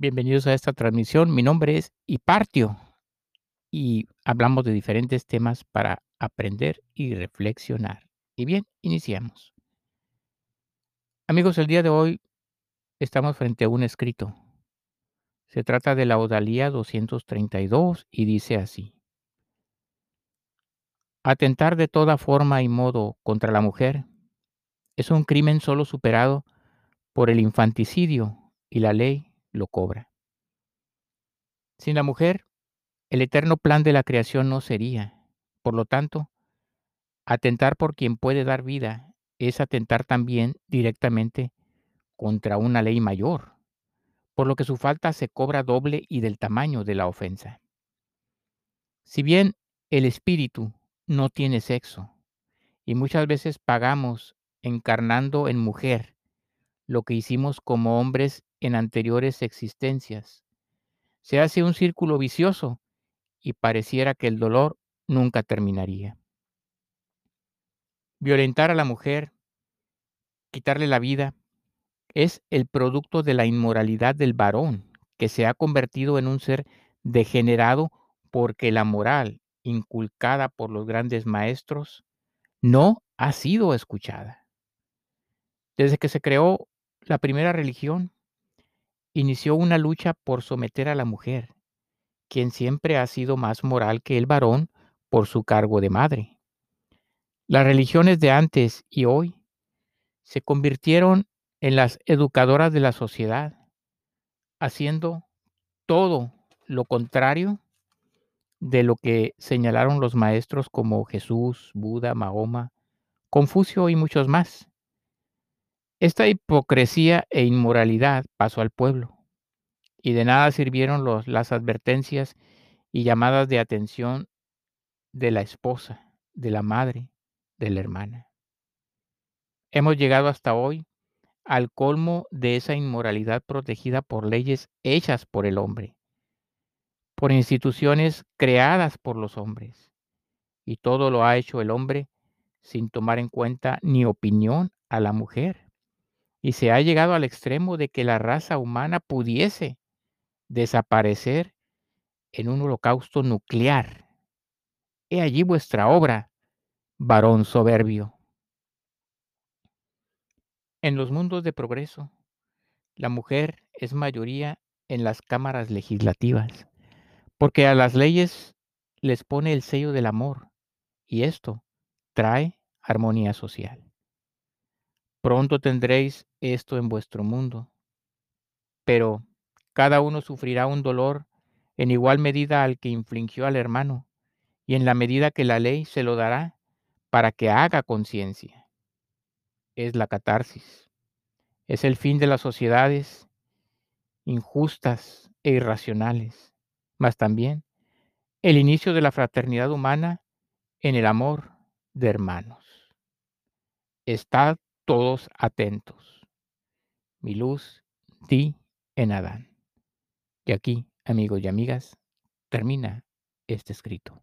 Bienvenidos a esta transmisión. Mi nombre es Hipartio y hablamos de diferentes temas para aprender y reflexionar. Y bien, iniciamos. Amigos, el día de hoy estamos frente a un escrito. Se trata de la Odalía 232 y dice así. Atentar de toda forma y modo contra la mujer es un crimen solo superado por el infanticidio y la ley lo cobra. Sin la mujer, el eterno plan de la creación no sería. Por lo tanto, atentar por quien puede dar vida es atentar también directamente contra una ley mayor, por lo que su falta se cobra doble y del tamaño de la ofensa. Si bien el espíritu no tiene sexo, y muchas veces pagamos encarnando en mujer lo que hicimos como hombres en anteriores existencias, se hace un círculo vicioso y pareciera que el dolor nunca terminaría. Violentar a la mujer, quitarle la vida, es el producto de la inmoralidad del varón, que se ha convertido en un ser degenerado porque la moral inculcada por los grandes maestros no ha sido escuchada. Desde que se creó la primera religión, inició una lucha por someter a la mujer, quien siempre ha sido más moral que el varón por su cargo de madre. Las religiones de antes y hoy se convirtieron en las educadoras de la sociedad, haciendo todo lo contrario de lo que señalaron los maestros como Jesús, Buda, Mahoma, Confucio y muchos más. Esta hipocresía e inmoralidad pasó al pueblo y de nada sirvieron las advertencias y llamadas de atención de la esposa, de la madre, de la hermana. Hemos llegado hasta hoy al colmo de esa inmoralidad protegida por leyes hechas por el hombre, por instituciones creadas por los hombres. Y todo lo ha hecho el hombre sin tomar en cuenta ni opinión a la mujer. Y se ha llegado al extremo de que la raza humana pudiese desaparecer en un holocausto nuclear. He allí vuestra obra, varón soberbio. En los mundos de progreso, la mujer es mayoría en las cámaras legislativas, porque a las leyes les pone el sello del amor, y esto trae armonía social. Pronto tendréis esto en vuestro mundo, pero cada uno sufrirá un dolor en igual medida al que infligió al hermano, y en la medida que la ley se lo dará para que haga conciencia. Es la catarsis. Es el fin de las sociedades injustas e irracionales, mas también el inicio de la fraternidad humana en el amor de hermanos. Estad todos atentos. Mi luz di en Adán. Y aquí, amigos y amigas, termina este escrito.